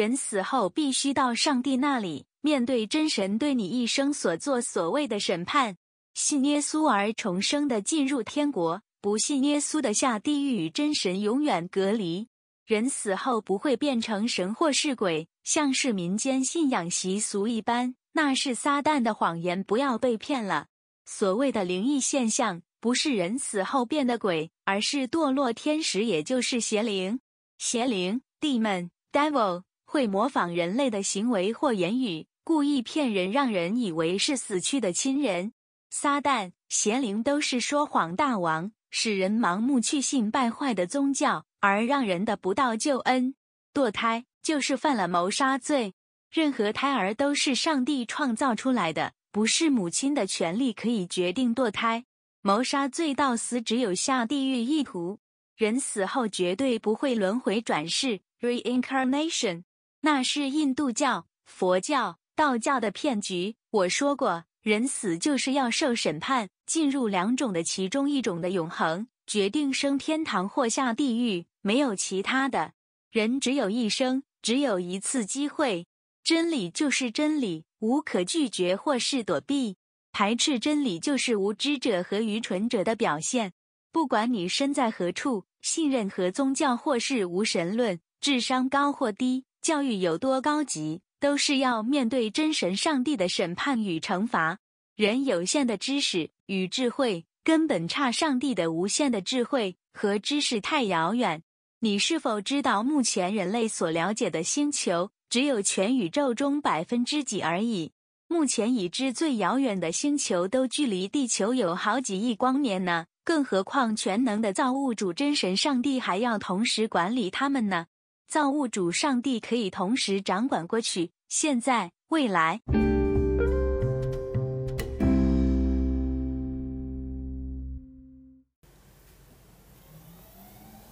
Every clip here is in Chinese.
人死后必须到上帝那里，面对真神对你一生所做所谓的审判。信耶稣而重生的进入天国，不信耶稣的下地狱，与真神永远隔离。人死后不会变成神或是鬼，像是民间信仰习俗一般，那是撒旦的谎言，不要被骗了。所谓的灵异现象，不是人死后变的鬼，而是堕落天使，也就是邪灵。邪灵 （demon, devil） 会模仿人类的行为或言语，故意骗人，让人以为是死去的亲人。撒旦、邪灵都是说谎大王，使人盲目去信败坏的宗教。而让人的不到救恩，堕胎就是犯了谋杀罪。任何胎儿都是上帝创造出来的，不是母亲的权利可以决定堕胎。谋杀罪到死只有下地狱一途。人死后绝对不会轮回转世 （reincarnation），那是印度教、佛教、道教的骗局。我说过，人死就是要受审判，进入两种的其中一种的永恒，决定升天堂或下地狱。没有其他的，人只有一生，只有一次机会。真理就是真理，无可拒绝或是躲避。排斥真理就是无知者和愚蠢者的表现。不管你身在何处，信任何宗教或是无神论，智商高或低，教育有多高级，都是要面对真神上帝的审判与惩罚。人有限的知识与智慧，根本差上帝的无限的智慧和知识太遥远。你是否知道，目前人类所了解的星球只有全宇宙中百分之几而已？目前已知最遥远的星球都距离地球有好几亿光年呢，更何况全能的造物主真神上帝还要同时管理他们呢？造物主上帝可以同时掌管过去、现在、未来。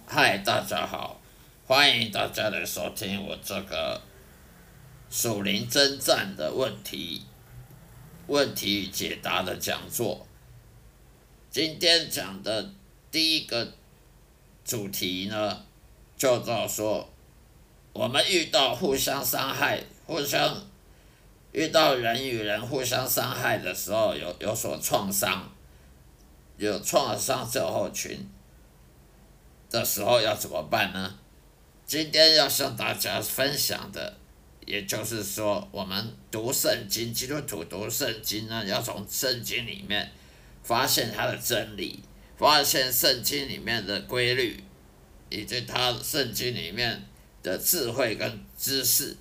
嗨，大家好，欢迎大家来收听我这个属灵征战的问题问题与解答的讲座。今天讲的第一个主题呢，叫做说，我们遇到互相伤害、互相遇到人与人互相伤害的时候，有有所创伤，有创伤症候群。的时候要怎么办呢？今天要向大家分享的，也就是说，我们读圣经，基督徒读圣经呢，要从圣经里面发现它的真理，发现圣经里面的规律，以及它圣经里面的智慧跟知识，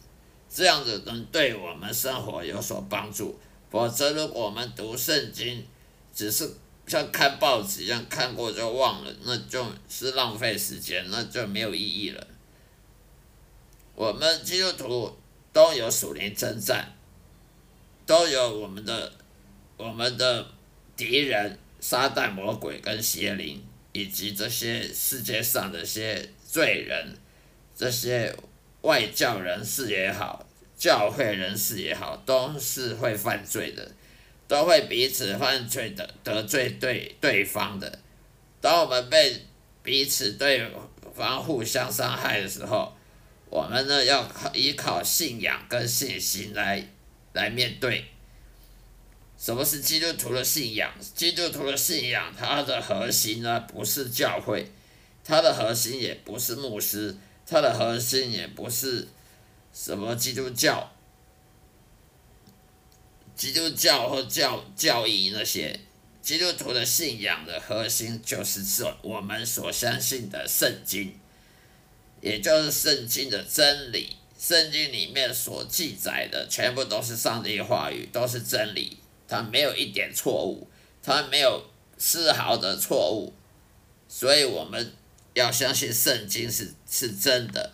这样子能对我们生活有所帮助。否则，如果我们读圣经只是像看报纸一样看过就忘了，那就是浪费时间，那就没有意义了。我们基督徒都有属灵征战，都有我们的我们的敌人撒旦魔鬼跟邪灵，以及这些世界上的些罪人，这些外教人士也好，教会人士也好，都是会犯罪的。都会彼此犯罪的得罪对对方的。当我们被彼此对方互相伤害的时候，我们呢要依靠信仰跟信心来来面对。什么是基督徒的信仰？基督徒的信仰，它的核心呢不是教会，它的核心也不是牧师，它的核心也不是什么基督教。基督教或教教义那些基督徒的信仰的核心，就是说我们所相信的圣经，也就是圣经的真理。圣经里面所记载的全部都是上帝话语，都是真理，它没有一点错误，它没有丝毫的错误。所以我们要相信圣经是是真的，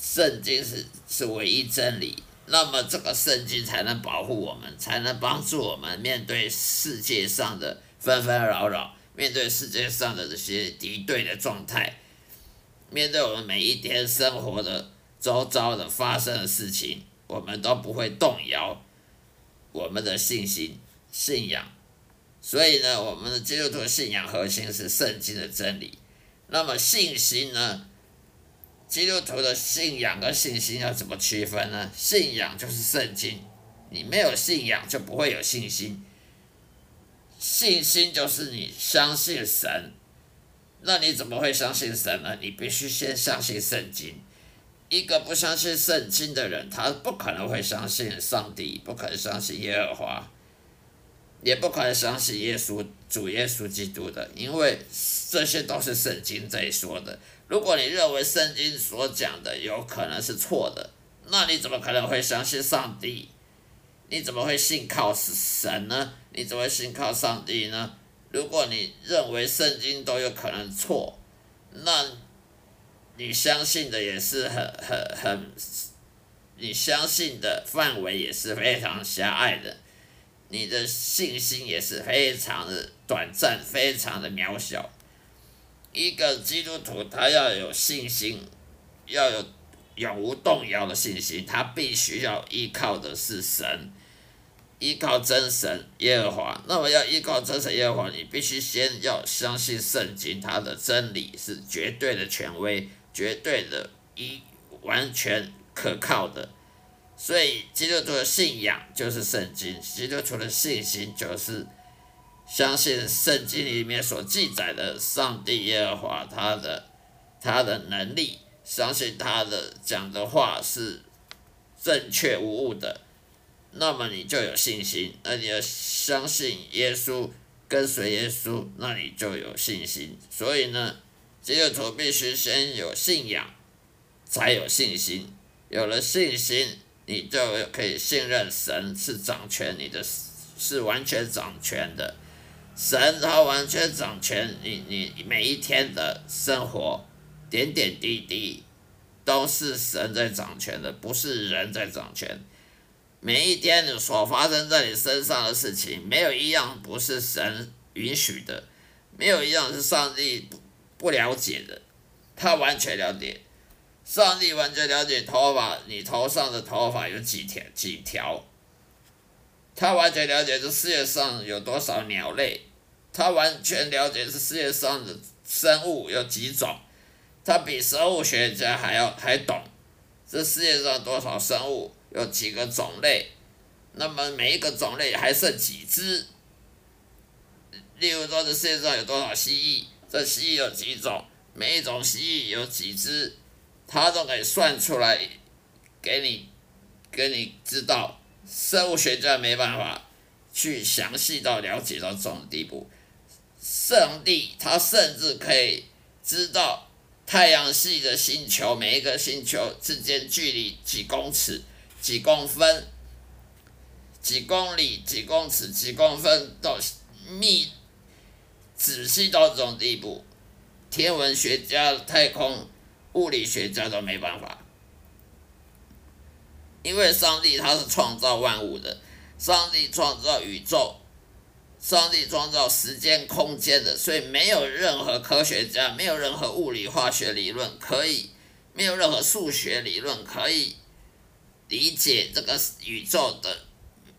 圣经是是唯一真理。那么这个圣经才能保护我们，才能帮助我们面对世界上的纷纷扰扰，面对世界上的这些敌对的状态，面对我们每一天生活的周遭的发生的事情，我们都不会动摇我们的信心、信仰。所以呢，我们的基督徒信仰核心是圣经的真理。那么信心呢？基督徒的信仰跟信心要怎么区分呢？信仰就是圣经，你没有信仰就不会有信心。信心就是你相信神，那你怎么会相信神呢？你必须先相信圣经。一个不相信圣经的人，他不可能会相信上帝，不可能相信耶和华，也不可能相信耶稣主耶稣基督的，因为这些都是圣经在说的。如果你认为圣经所讲的有可能是错的，那你怎么可能会相信上帝？你怎么会信靠神呢？你怎么会信靠上帝呢？如果你认为圣经都有可能错，那你相信的也是很很很，你相信的范围也是非常狭隘的，你的信心也是非常的短暂，非常的渺小。一个基督徒他要有信心，要有永无动摇的信心，他必须要依靠的是神。依靠真神耶和华，那么要依靠真神耶和华，你必须先要相信圣经，它的真理是绝对的权威，绝对的一完全可靠的。所以基督徒的信仰就是圣经，基督徒的信心就是相信圣经里面所记载的上帝耶和华他的他的能力，相信他的讲的话是正确无误的。那么你就有信心，那你要相信耶稣，跟随耶稣，那你就有信心。所以呢，基督徒必须先有信仰，才有信心。有了信心，你就可以信任神是掌权你的，是完全掌权的。神他完全掌权，你你每一天的生活，点点滴滴，都是神在掌权的，不是人在掌权。每一天所发生在你身上的事情，没有一样不是神允许的，没有一样是上帝不不了解的，他完全了解。上帝完全了解头发，你头上的头发有几条几条，他完全了解这世界上有多少鸟类，他完全了解这世界上的生物有几种，他比生物学家还要还懂这世界上多少生物。有几个种类，那么每一个种类还剩几只？例如说，这世界上有多少蜥蜴？这蜥蜴有几种？每一种蜥蜴有几只？他都可以算出来，给你，给你知道。生物学家没办法去详细到了解到这种地步。上帝他甚至可以知道太阳系的星球每一个星球之间距离几公尺。几公分、几公里、几公尺、几公分到密仔细到这种地步，天文学家、太空物理学家都没办法，因为上帝他是创造万物的，上帝创造宇宙，上帝创造时间空间的，所以没有任何科学家，没有任何物理化学理论可以，没有任何数学理论可以。理解这个宇宙的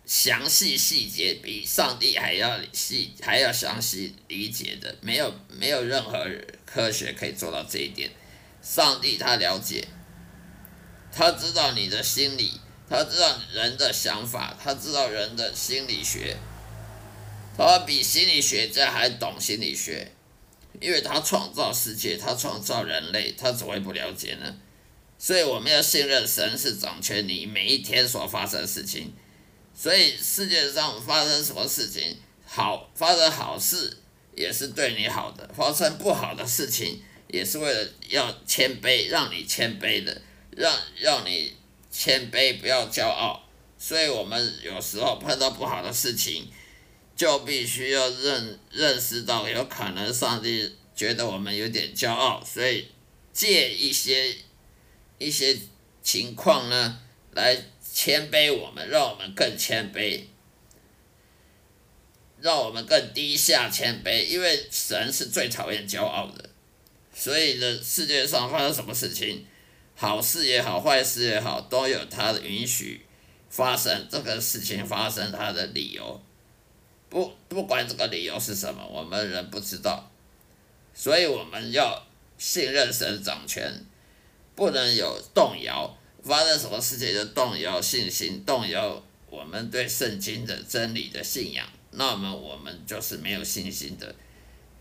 详细细节，比上帝还要细，还要详细理解的，没有没有任何科学可以做到这一点。上帝他了解，他知道你的心理，他知道人的想法，他知道人的心理学，他比心理学家还懂心理学，因为他创造世界，他创造人类，他怎么会不了解呢？所以我们要信任神是掌权你每一天所发生的事情，所以世界上发生什么事情，好发生好事也是对你好的，发生不好的事情也是为了要谦卑，让你谦卑的，让让你谦卑，不要骄傲。所以我们有时候碰到不好的事情，就必须要认认识到，有可能上帝觉得我们有点骄傲，所以借一些。一些情况呢，来谦卑我们，让我们更谦卑，让我们更低下谦卑。因为神是最讨厌骄傲的，所以呢，世界上发生什么事情，好事也好，坏事也好，都有他的允许发生。这个事情发生，他的理由，不不管这个理由是什么，我们人不知道，所以我们要信任神掌权。不能有动摇。发生什么事情就动摇信心，动摇我们对圣经的真理的信仰，那么我们就是没有信心的。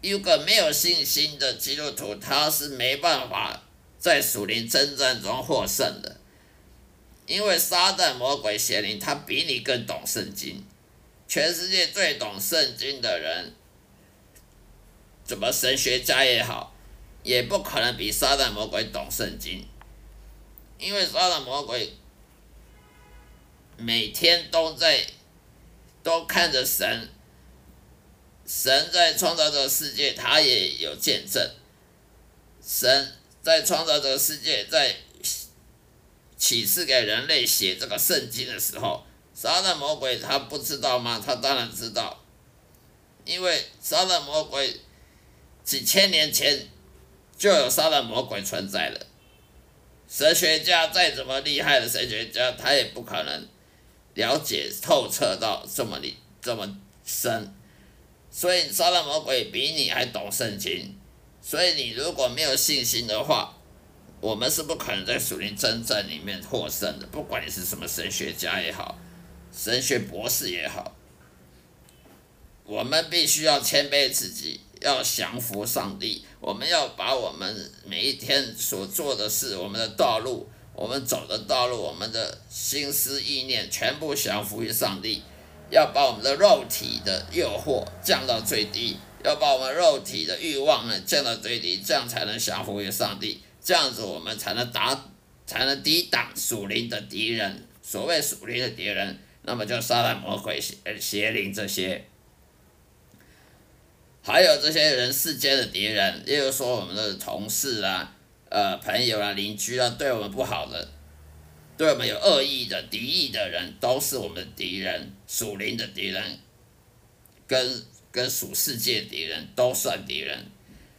一个没有信心的基督徒，他是没办法在属灵征战中获胜的，因为撒旦、魔鬼、邪灵，他比你更懂圣经。全世界最懂圣经的人，怎么神学家也好，也不可能比撒旦、魔鬼懂圣经。因为撒旦魔鬼每天都在都看着神，神在创造这个世界，他也有见证。神在创造这个世界，在启示给人类写这个圣经的时候，撒旦魔鬼他不知道吗？他当然知道，因为撒旦魔鬼几千年前就有撒旦魔鬼存在了。神学家再怎么厉害的神学家，他也不可能了解透彻到这么里这么深。所以撒旦魔鬼比你还懂圣经。所以你如果没有信心的话，我们是不可能在属灵真正里面获胜的。不管你是什么神学家也好，神学博士也好，我们必须要谦卑自己。要降服上帝，我们要把我们每一天所做的事、我们的道路、我们走的道路、我们的心思意念，全部降服于上帝。要把我们的肉体的诱惑降到最低，要把我们肉体的欲望呢降到最低，这样才能降服于上帝。这样子我们才能打，才能抵挡属灵的敌人。所谓属灵的敌人，那么就杀旦、魔鬼、邪邪灵这些。还有这些人世间的敌人，例如说我们的同事啊、呃朋友啊、邻居啊，对我们不好的，对我们有恶意的、敌意的人，都是我们的敌人，属灵的敌人，跟跟属世界敌人都算敌人。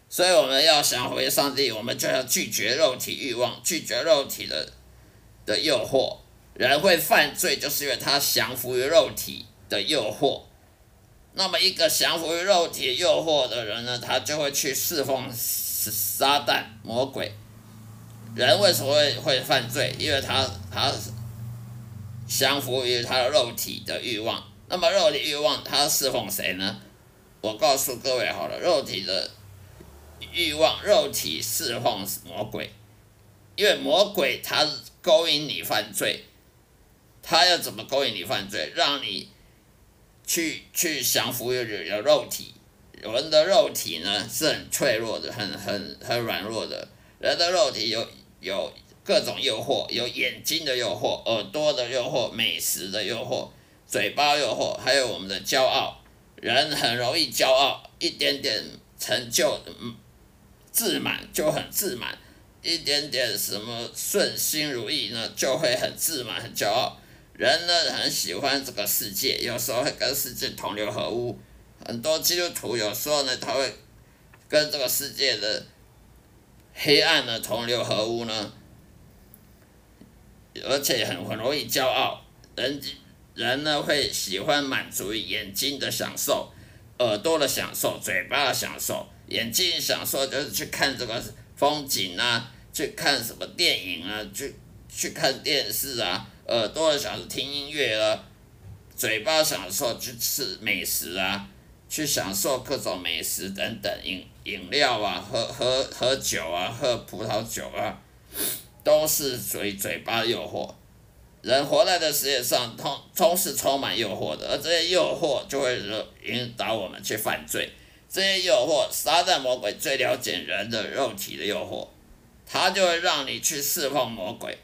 所以我们要想回上帝，我们就要拒绝肉体欲望，拒绝肉体的的诱惑。人会犯罪，就是因为他降服于肉体的诱惑。那么，一个降服于肉体诱惑的人呢，他就会去侍奉撒旦魔鬼。人为什么会会犯罪？因为他他降服于他的肉体的欲望。那么，肉体欲望他侍奉谁呢？我告诉各位好了，肉体的欲望，肉体侍奉魔鬼，因为魔鬼他勾引你犯罪，他要怎么勾引你犯罪？让你。去去降服于有肉体，人的肉体呢是很脆弱的，很很很软弱的。人的肉体有有各种诱惑，有眼睛的诱惑，耳朵的诱惑，美食的诱惑，嘴巴诱惑，还有我们的骄傲。人很容易骄傲，一点点成就，嗯，自满就很自满，一点点什么顺心如意呢，就会很自满，很骄傲。人呢很喜欢这个世界，有时候会跟世界同流合污。很多基督徒有时候呢，他会跟这个世界的黑暗呢同流合污呢，而且很很容易骄傲。人人呢会喜欢满足于眼睛的享受、耳朵的享受、嘴巴的享受。眼睛享受就是去看这个风景啊，去看什么电影啊，去去看电视啊。耳朵的享受听音乐啊，嘴巴享受去吃美食啊，去享受各种美食等等饮饮料啊，喝喝喝酒啊，喝葡萄酒啊，都是属于嘴巴诱惑。人活在这世界上，通都是充满诱惑的，而这些诱惑就会引导我们去犯罪。这些诱惑，撒旦魔鬼最了解人的肉体的诱惑，他就会让你去释放魔鬼。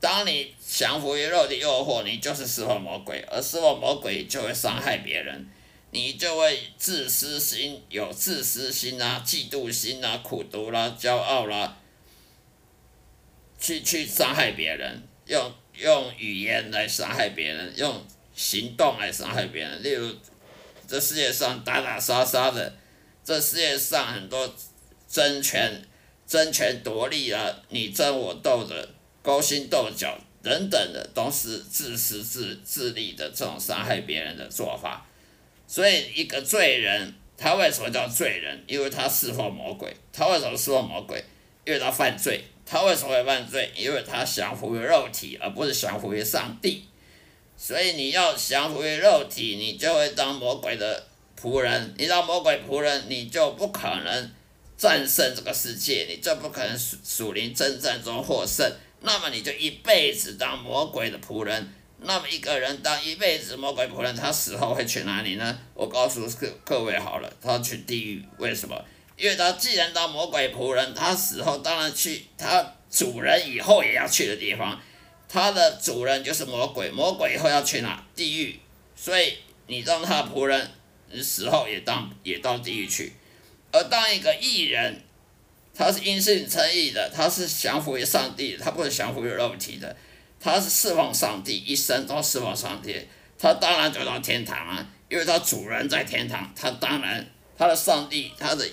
当你降服于肉体诱惑，你就是释放魔鬼，而释放魔鬼就会伤害别人，你就会自私心，有自私心啊、嫉妒心啊、苦毒啦、骄傲啦，去去伤害别人，用用语言来伤害别人，用行动来伤害别人。例如，这世界上打打杀杀的，这世界上很多争权争权夺利啊，你争我斗的。勾心斗角等等的，都是自私自自利的这种伤害别人的做法。所以，一个罪人，他为什么叫罪人？因为他释放魔鬼。他为什么释放魔鬼？因为他犯罪，他为什么会犯罪？因为他降服于肉体，而不是降服于上帝。所以你要降服于肉体，你就会当魔鬼的仆人。你当魔鬼仆人，你就不可能战胜这个世界，你就不可能属属灵征战中获胜。那么你就一辈子当魔鬼的仆人。那么一个人当一辈子魔鬼仆人，他死后会去哪里呢？我告诉各各位好了，他去地狱。为什么？因为他既然当魔鬼仆人，他死后当然去他主人以后也要去的地方。他的主人就是魔鬼，魔鬼以后要去哪？地狱。所以你当他仆人，你死后也当也到地狱去。而当一个艺人，他是因信称义的，他是降服于上帝，他不是降服于肉体的。他是侍奉上帝，一生都侍奉上帝，他当然就到天堂了，因为他主人在天堂，他当然他的上帝，他的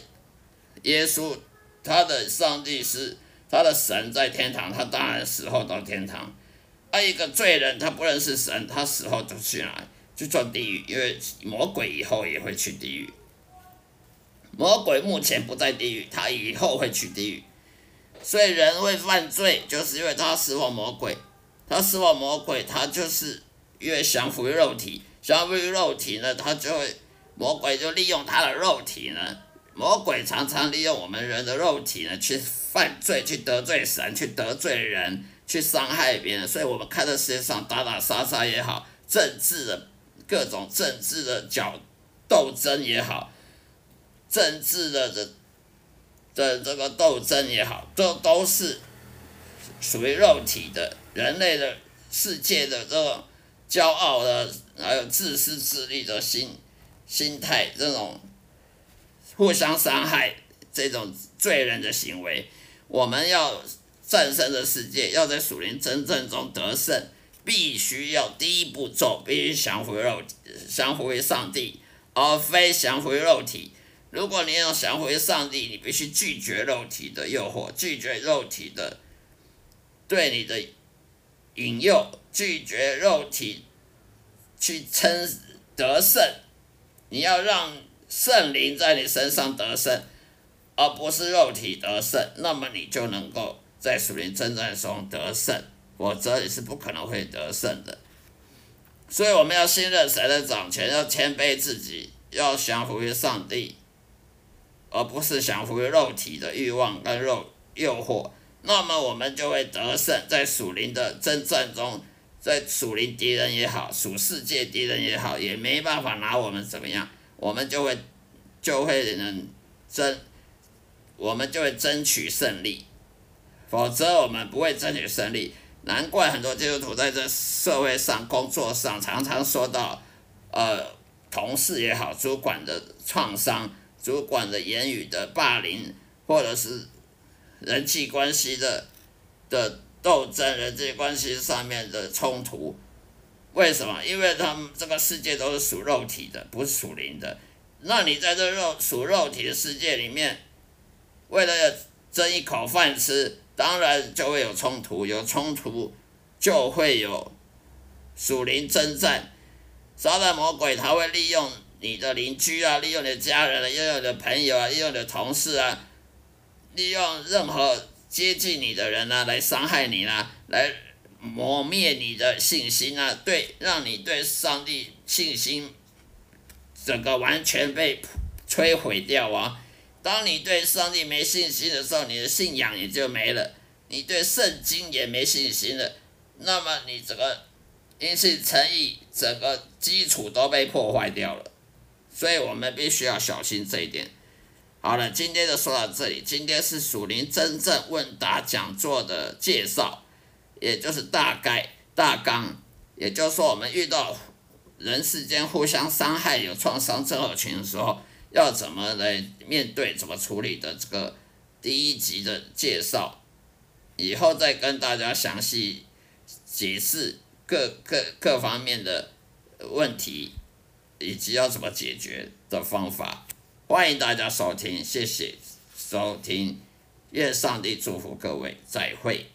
耶稣，他的上帝是他的神在天堂，他当然死后到天堂。而一个罪人，他不认识神，他死后就去哪？就做地狱，因为魔鬼以后也会去地狱。魔鬼目前不在地狱，他以后会去地狱。所以人会犯罪，就是因为他侍奉魔鬼。他是我魔鬼，他就是越降服于肉体，降服于肉体呢，他就会魔鬼就利用他的肉体呢，魔鬼常常利用我们人的肉体呢去犯罪，去得罪神，去得罪人，去伤害别人。所以，我们看到世界上打打杀杀也好，政治的各种政治的角斗争也好，政治的的的这个斗争也好，这都是属于肉体的。人类的世界的这种骄傲的，还有自私自利的心心态，这种互相伤害，这种罪人的行为，我们要战胜的世界，要在属灵真正中得胜，必须要第一步骤，必须降服于肉，降服于上帝，而非降服于肉体。如果你要降服于上帝，你必须拒绝肉体的诱惑，拒绝肉体的对你的。引诱拒绝肉体去称得胜，你要让圣灵在你身上得胜，而不是肉体得胜，那么你就能够在属灵征战中得胜，否则你是不可能会得胜的。所以我们要信任神的掌权，要谦卑自己，要降服于上帝，而不是降服于肉体的欲望跟肉诱惑。那么我们就会得胜，在属灵的征战中，在属灵敌人也好，属世界敌人也好，也没办法拿我们怎么样，我们就会就会能争，我们就会争取胜利，否则我们不会争取胜利。难怪很多基督徒在这社会上、工作上常常说到，呃，同事也好，主管的创伤，主管的言语的霸凌，或者是。人际关系的的斗争，人际关系上面的冲突，为什么？因为他们这个世界都是属肉体的，不是属灵的。那你在这肉属肉体的世界里面，为了争一口饭吃，当然就会有冲突，有冲突就会有属灵征战。撒旦魔鬼他会利用你的邻居啊，利用你的家人啊，利用你的朋友啊，利用你的同事啊。利用任何接近你的人呢，来伤害你呢，来磨灭你的信心啊，对，让你对上帝信心整个完全被摧毁掉啊！当你对上帝没信心的时候，你的信仰也就没了，你对圣经也没信心了，那么你整个因信诚意整个基础都被破坏掉了，所以我们必须要小心这一点。好了，今天就说到这里。今天是属灵真正问答讲座的介绍，也就是大概大纲。也就是说，我们遇到人世间互相伤害、有创伤症候群的时候，要怎么来面对、怎么处理的这个第一集的介绍。以后再跟大家详细解释各各各方面的问题，以及要怎么解决的方法。欢迎大家收听，谢谢收听，愿上帝祝福各位，再会。